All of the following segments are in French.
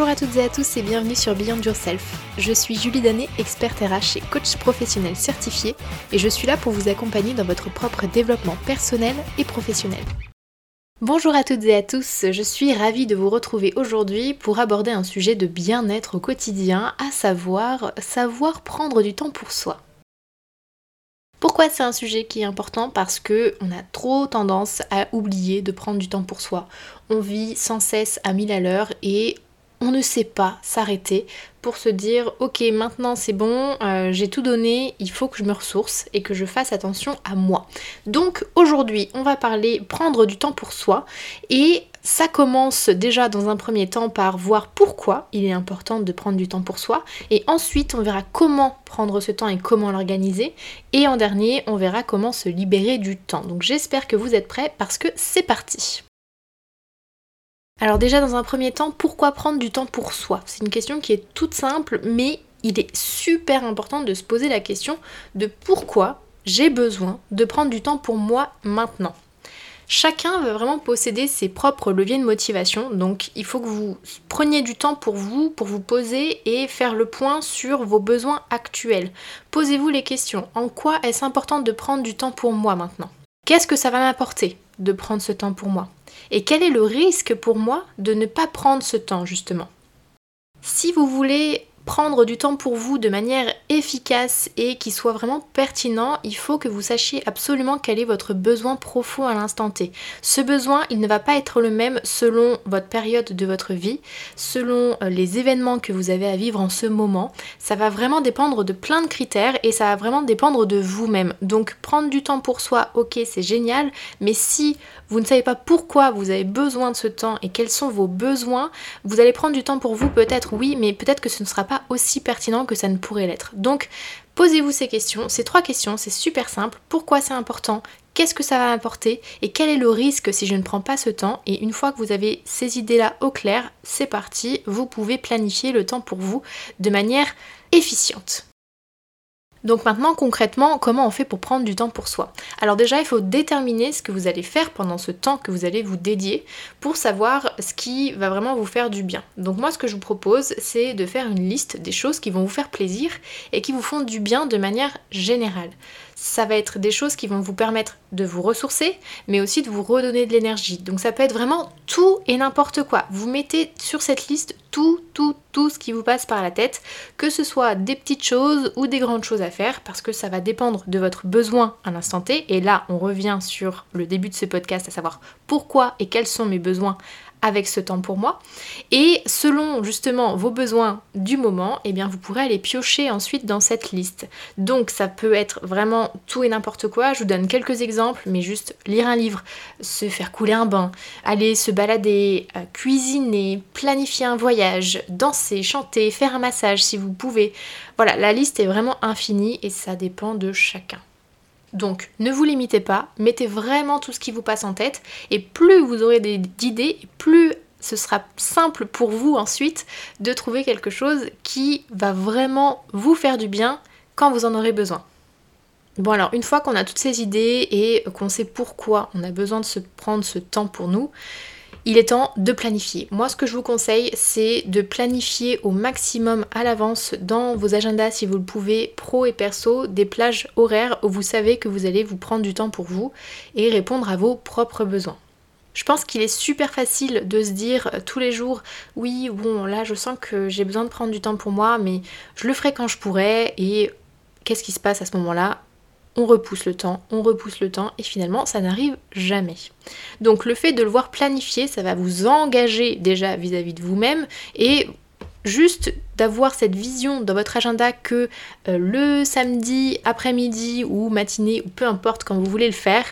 Bonjour à toutes et à tous et bienvenue sur Beyond Yourself. Je suis Julie Danet, experte RH et coach professionnel certifié et je suis là pour vous accompagner dans votre propre développement personnel et professionnel. Bonjour à toutes et à tous, je suis ravie de vous retrouver aujourd'hui pour aborder un sujet de bien-être au quotidien, à savoir savoir prendre du temps pour soi. Pourquoi c'est un sujet qui est important? Parce que on a trop tendance à oublier de prendre du temps pour soi. On vit sans cesse à mille à l'heure et on ne sait pas s'arrêter pour se dire ok maintenant c'est bon, euh, j'ai tout donné, il faut que je me ressource et que je fasse attention à moi. Donc aujourd'hui on va parler prendre du temps pour soi et ça commence déjà dans un premier temps par voir pourquoi il est important de prendre du temps pour soi et ensuite on verra comment prendre ce temps et comment l'organiser et en dernier on verra comment se libérer du temps. Donc j'espère que vous êtes prêts parce que c'est parti. Alors déjà dans un premier temps, pourquoi prendre du temps pour soi? C'est une question qui est toute simple, mais il est super important de se poser la question de pourquoi j'ai besoin de prendre du temps pour moi maintenant. Chacun veut vraiment posséder ses propres leviers de motivation, donc il faut que vous preniez du temps pour vous, pour vous poser et faire le point sur vos besoins actuels. Posez-vous les questions. En quoi est-ce important de prendre du temps pour moi maintenant? Qu'est-ce que ça va m'apporter? De prendre ce temps pour moi et quel est le risque pour moi de ne pas prendre ce temps justement? Si vous voulez prendre du temps pour vous de manière efficace et qui soit vraiment pertinent, il faut que vous sachiez absolument quel est votre besoin profond à l'instant T. Ce besoin, il ne va pas être le même selon votre période de votre vie, selon euh, les événements que vous avez à vivre en ce moment. Ça va vraiment dépendre de plein de critères et ça va vraiment dépendre de vous-même. Donc prendre du temps pour soi, ok, c'est génial, mais si vous ne savez pas pourquoi vous avez besoin de ce temps et quels sont vos besoins, vous allez prendre du temps pour vous peut-être oui, mais peut-être que ce ne sera pas aussi pertinent que ça ne pourrait l'être. Donc posez-vous ces questions, ces trois questions, c'est super simple. Pourquoi c'est important? Qu'est-ce que ça va m'apporter? Et quel est le risque si je ne prends pas ce temps? Et une fois que vous avez ces idées-là au clair, c'est parti, vous pouvez planifier le temps pour vous de manière efficiente. Donc maintenant concrètement, comment on fait pour prendre du temps pour soi? Alors déjà, il faut déterminer ce que vous allez faire pendant ce temps que vous allez vous dédier pour savoir ce qui va vraiment vous faire du bien. Donc moi, ce que je vous propose, c'est de faire une liste des choses qui vont vous faire plaisir et qui vous font du bien de manière générale ça va être des choses qui vont vous permettre de vous ressourcer, mais aussi de vous redonner de l'énergie. Donc ça peut être vraiment tout et n'importe quoi. Vous mettez sur cette liste tout, tout, tout ce qui vous passe par la tête, que ce soit des petites choses ou des grandes choses à faire, parce que ça va dépendre de votre besoin à l'instant T. Et là, on revient sur le début de ce podcast, à savoir pourquoi et quels sont mes besoins avec ce temps pour moi. Et selon justement vos besoins du moment, eh bien vous pourrez aller piocher ensuite dans cette liste. Donc ça peut être vraiment tout et n'importe quoi. Je vous donne quelques exemples, mais juste lire un livre, se faire couler un bain, aller se balader, euh, cuisiner, planifier un voyage, danser, chanter, faire un massage si vous pouvez. Voilà, la liste est vraiment infinie et ça dépend de chacun. Donc ne vous limitez pas, mettez vraiment tout ce qui vous passe en tête et plus vous aurez d'idées, plus ce sera simple pour vous ensuite de trouver quelque chose qui va vraiment vous faire du bien quand vous en aurez besoin. Bon alors une fois qu'on a toutes ces idées et qu'on sait pourquoi on a besoin de se prendre ce temps pour nous, il est temps de planifier. Moi, ce que je vous conseille, c'est de planifier au maximum à l'avance dans vos agendas, si vous le pouvez, pro et perso, des plages horaires où vous savez que vous allez vous prendre du temps pour vous et répondre à vos propres besoins. Je pense qu'il est super facile de se dire euh, tous les jours oui bon là je sens que j'ai besoin de prendre du temps pour moi mais je le ferai quand je pourrai et qu'est-ce qui se passe à ce moment-là? On repousse le temps, on repousse le temps et finalement ça n'arrive jamais. Donc le fait de le voir planifier, ça va vous engager déjà vis-à-vis de vous-même et juste d'avoir cette vision dans votre agenda que euh, le samedi après-midi ou matinée ou peu importe quand vous voulez le faire,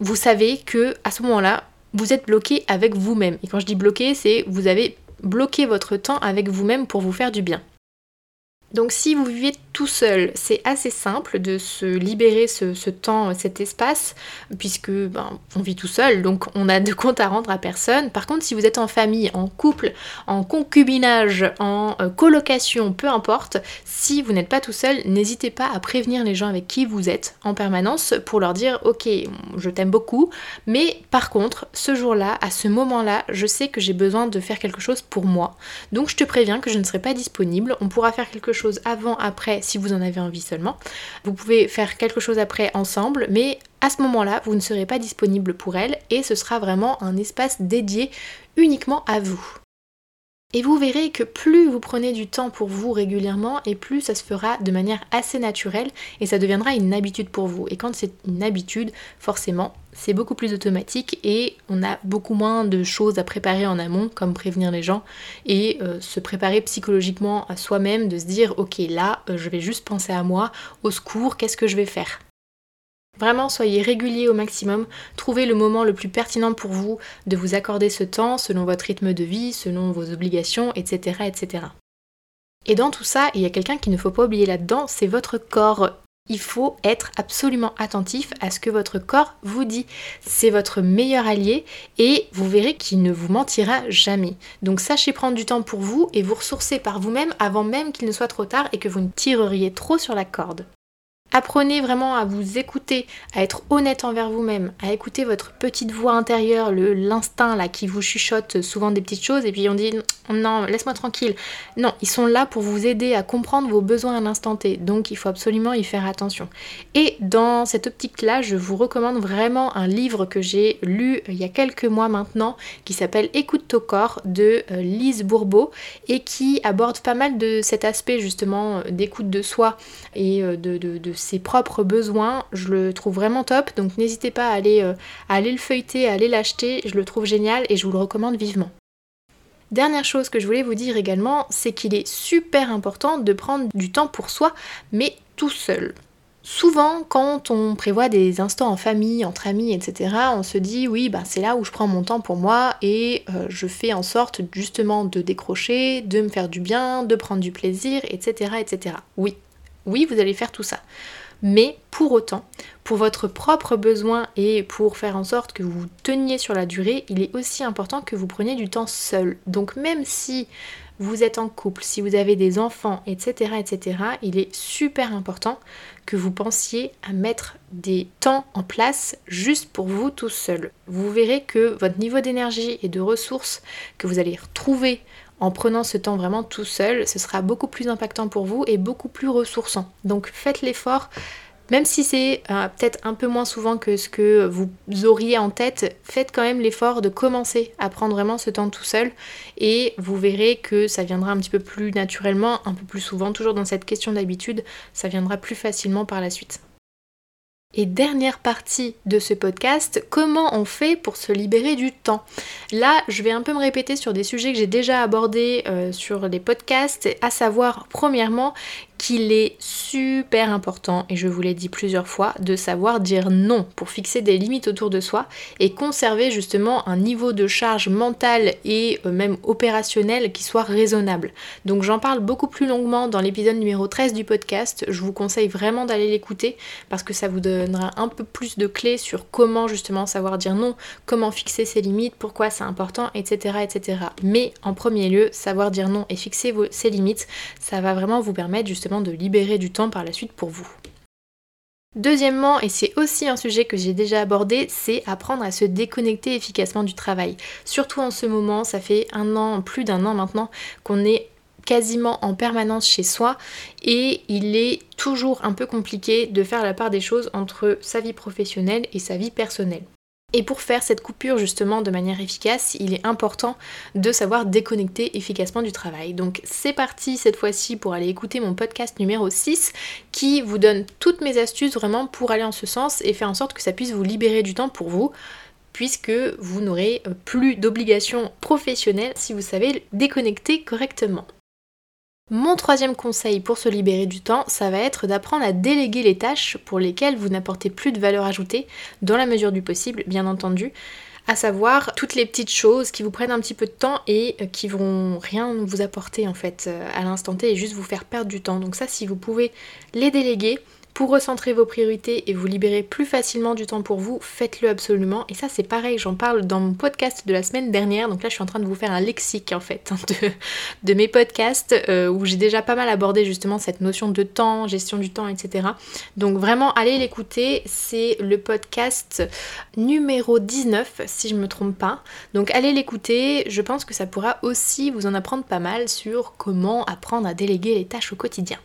vous savez que à ce moment-là, vous êtes bloqué avec vous-même. Et quand je dis bloqué, c'est vous avez bloqué votre temps avec vous-même pour vous faire du bien. Donc si vous vivez tout seul, c'est assez simple de se libérer ce, temps, cet espace, puisque ben, on vit tout seul, donc on a de compte à rendre à personne. Par contre, si vous êtes en famille, en couple, en concubinage, en euh, colocation, peu importe, si vous n'êtes pas tout seul, n'hésitez pas à prévenir les gens avec qui vous êtes en permanence pour leur dire ok, je t'aime beaucoup, mais par contre, ce jour-là, à ce moment-là, je sais que j'ai besoin de faire quelque chose pour moi. Donc je te préviens que je ne serai pas disponible. On pourra faire quelque chose avant, après, si vous en avez envie seulement. Vous pouvez faire quelque chose après ensemble, mais à ce moment-là, vous ne serez pas disponible pour elle et ce sera vraiment un espace dédié uniquement à vous. Et vous verrez que plus vous prenez du temps pour vous régulièrement et plus ça se fera de manière assez naturelle et ça deviendra une habitude pour vous. Et quand c'est une habitude, forcément, c'est beaucoup plus automatique et on a beaucoup moins de choses à préparer en amont, comme prévenir les gens et euh, se préparer psychologiquement à soi-même, de se dire ok là, euh, je vais juste penser à moi, au secours, qu'est-ce que je vais faire? Vraiment, soyez régulier au maximum, trouvez le moment le plus pertinent pour vous de vous accorder ce temps selon votre rythme de vie, selon vos obligations, etc. etc. Et dans tout ça, il y a quelqu'un qu'il ne faut pas oublier là-dedans, c'est votre corps. Il faut être absolument attentif à ce que votre corps vous dit. C'est votre meilleur allié et vous verrez qu'il ne vous mentira jamais. Donc sachez prendre du temps pour vous et vous ressourcer par vous-même avant même qu'il ne soit trop tard et que vous ne tireriez trop sur la corde. Apprenez vraiment à vous écouter, à être honnête envers vous-même, à écouter votre petite voix intérieure, l'instinct là qui vous chuchote souvent des petites choses et puis on dit non, laisse-moi tranquille. Non, ils sont là pour vous aider à comprendre vos besoins à l'instant T. Donc il faut absolument y faire attention. Et dans cette optique-là, je vous recommande vraiment un livre que j'ai lu il y a quelques mois maintenant qui s'appelle Écoute ton corps de euh, Lise Bourbeau et qui aborde pas mal de cet aspect justement euh, d'écoute de soi et euh, de, de, de ses propres besoins. Je le trouve vraiment top, donc n'hésitez pas à aller, euh, à le feuilleter, à aller l'acheter. Je le trouve génial et je vous le recommande vivement. Dernière chose que je voulais vous dire également, c'est qu'il est super important de prendre du temps pour soi, mais tout seul. Souvent, quand on prévoit des instants en famille, entre amis, etc., on se dit oui, bah, c'est là où je prends mon temps pour moi et euh, je fais en sorte justement de décrocher, de me faire du bien, de prendre du plaisir, etc., etc. Oui, oui, vous allez faire tout ça. Mais pour autant, pour votre propre besoin et pour faire en sorte que vous teniez sur la durée, il est aussi important que vous preniez du temps seul. Donc même si vous êtes en couple, si vous avez des enfants, etc., etc., il est super important que vous pensiez à mettre des temps en place juste pour vous tout seul. Vous verrez que votre niveau d'énergie et de ressources que vous allez retrouver en prenant ce temps vraiment tout seul, ce sera beaucoup plus impactant pour vous et beaucoup plus ressourçant. Donc faites l'effort, même si c'est euh, peut-être un peu moins souvent que ce que vous auriez en tête, faites quand même l'effort de commencer à prendre vraiment ce temps tout seul et vous verrez que ça viendra un petit peu plus naturellement, un peu plus souvent, toujours dans cette question d'habitude, ça viendra plus facilement par la suite. Et dernière partie de ce podcast, comment on fait pour se libérer du temps. Là, je vais un peu me répéter sur des sujets que j'ai déjà abordés euh, sur les podcasts, à savoir premièrement qu'il est super important, et je vous l'ai dit plusieurs fois, de savoir dire non pour fixer des limites autour de soi et conserver justement un niveau de charge mentale et euh, même opérationnel qui soit raisonnable. Donc j'en parle beaucoup plus longuement dans l'épisode numéro 13 du podcast, je vous conseille vraiment d'aller l'écouter parce que ça vous donnera un peu plus de clés sur comment justement savoir dire non, comment fixer ses limites, pourquoi c'est important, etc., etc. Mais en premier lieu, savoir dire non et fixer vos, ses limites, ça va vraiment vous permettre justement de libérer du temps par la suite pour vous. Deuxièmement, et c'est aussi un sujet que j'ai déjà abordé, c'est apprendre à se déconnecter efficacement du travail. Surtout en ce moment, ça fait un an, plus d'un an maintenant, qu'on est quasiment en permanence chez soi et il est toujours un peu compliqué de faire la part des choses entre sa vie professionnelle et sa vie personnelle. Et pour faire cette coupure justement de manière efficace, il est important de savoir déconnecter efficacement du travail. Donc c'est parti cette fois-ci pour aller écouter mon podcast numéro 6 qui vous donne toutes mes astuces vraiment pour aller en ce sens et faire en sorte que ça puisse vous libérer du temps pour vous puisque vous n'aurez plus d'obligations professionnelles si vous savez déconnecter correctement. Mon troisième conseil pour se libérer du temps, ça va être d'apprendre à déléguer les tâches pour lesquelles vous n'apportez plus de valeur ajoutée, dans la mesure du possible, bien entendu. à savoir toutes les petites choses qui vous prennent un petit peu de temps et qui vont rien vous apporter en fait euh, à l'instant T et juste vous faire perdre du temps. Donc ça, si vous pouvez les déléguer, pour recentrer vos priorités et vous libérer plus facilement du temps pour vous, faites-le absolument. Et ça c'est pareil, j'en parle dans mon podcast de la semaine dernière. Donc là je suis en train de vous faire un lexique en fait hein, de, mes podcasts euh, où j'ai déjà pas mal abordé justement cette notion de temps, gestion du temps, etc. Donc vraiment allez l'écouter, c'est le podcast numéro 19 si je me trompe pas. Donc allez l'écouter, je pense que ça pourra aussi vous en apprendre pas mal sur comment apprendre à déléguer les tâches au quotidien.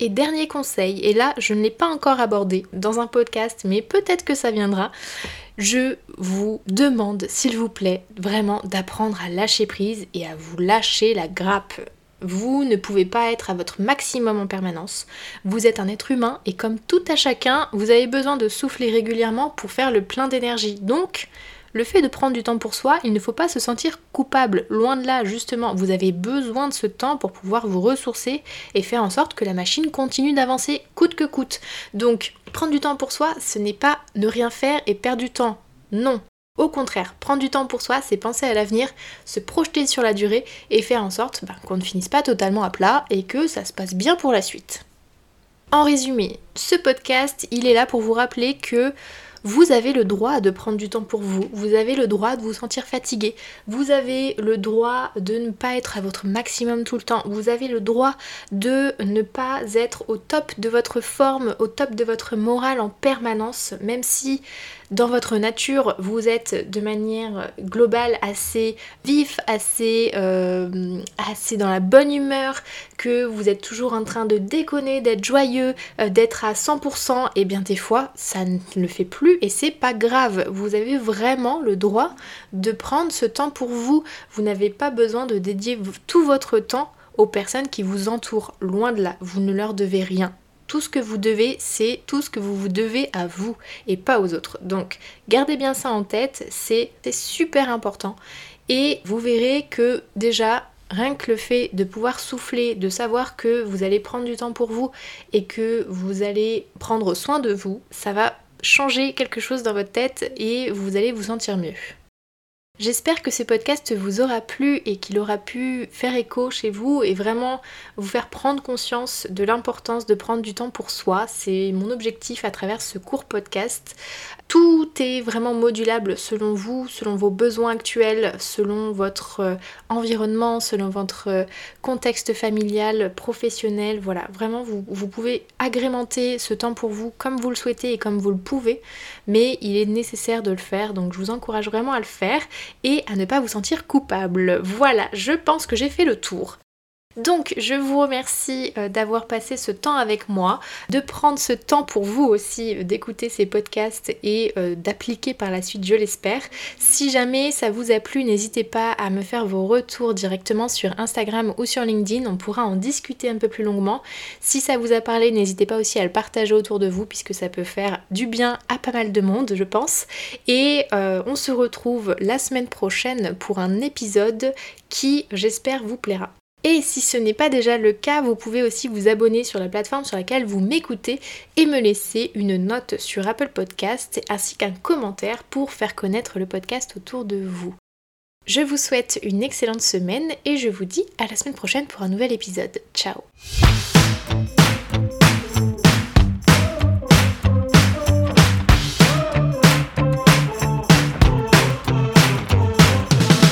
Et dernier conseil, et là je ne l'ai pas encore abordé dans un podcast, mais peut-être que ça viendra, je vous demande s'il vous plaît vraiment d'apprendre à lâcher prise et à vous lâcher la grappe. Vous ne pouvez pas être à votre maximum en permanence. Vous êtes un être humain et comme tout à chacun, vous avez besoin de souffler régulièrement pour faire le plein d'énergie. Donc, le fait de prendre du temps pour soi, il ne faut pas se sentir coupable. Loin de là, justement, vous avez besoin de ce temps pour pouvoir vous ressourcer et faire en sorte que la machine continue d'avancer coûte que coûte. Donc, prendre du temps pour soi, ce n'est pas ne rien faire et perdre du temps. Non. Au contraire, prendre du temps pour soi, c'est penser à l'avenir, se projeter sur la durée et faire en sorte bah, qu'on ne finisse pas totalement à plat et que ça se passe bien pour la suite. En résumé, ce podcast, il est là pour vous rappeler que vous avez le droit de prendre du temps pour vous, vous avez le droit de vous sentir fatigué, vous avez le droit de ne pas être à votre maximum tout le temps, vous avez le droit de ne pas être au top de votre forme, au top de votre morale en permanence, même si dans votre nature, vous êtes de manière globale assez vif, assez, euh, assez dans la bonne humeur, que vous êtes toujours en train de déconner, d'être joyeux, euh, d'être à 100%, et bien des fois, ça ne le fait plus et c'est pas grave. Vous avez vraiment le droit de prendre ce temps pour vous. Vous n'avez pas besoin de dédier tout votre temps aux personnes qui vous entourent. Loin de là, vous ne leur devez rien. Tout ce que vous devez, c'est tout ce que vous vous devez à vous et pas aux autres. Donc, gardez bien ça en tête, c'est super important. Et vous verrez que déjà, rien que le fait de pouvoir souffler, de savoir que vous allez prendre du temps pour vous et que vous allez prendre soin de vous, ça va changer quelque chose dans votre tête et vous allez vous sentir mieux. J'espère que ce podcast vous aura plu et qu'il aura pu faire écho chez vous et vraiment vous faire prendre conscience de l'importance de prendre du temps pour soi. C'est mon objectif à travers ce court podcast. Tout est vraiment modulable selon vous, selon vos besoins actuels, selon votre euh, environnement, selon votre euh, contexte familial, professionnel. Voilà, vraiment vous, vous pouvez agrémenter ce temps pour vous comme vous le souhaitez et comme vous le pouvez, mais il est nécessaire de le faire, donc je vous encourage vraiment à le faire et à ne pas vous sentir coupable. Voilà, je pense que j'ai fait le tour. Donc je vous remercie euh, d'avoir passé ce temps avec moi, de prendre ce temps pour vous aussi euh, d'écouter ces podcasts et euh, d'appliquer par la suite, je l'espère. Si jamais ça vous a plu, n'hésitez pas à me faire vos retours directement sur Instagram ou sur LinkedIn, on pourra en discuter un peu plus longuement. Si ça vous a parlé, n'hésitez pas aussi à le partager autour de vous puisque ça peut faire du bien à pas mal de monde, je pense. Et on se retrouve la semaine prochaine pour un épisode qui, j'espère, vous plaira. Et si ce n'est pas déjà le cas, vous pouvez aussi vous abonner sur la plateforme sur laquelle vous m'écoutez et me laisser une note sur Apple Podcast ainsi qu'un commentaire pour faire connaître le podcast autour de vous. Je vous souhaite une excellente semaine et je vous dis à la semaine prochaine pour un nouvel épisode. Ciao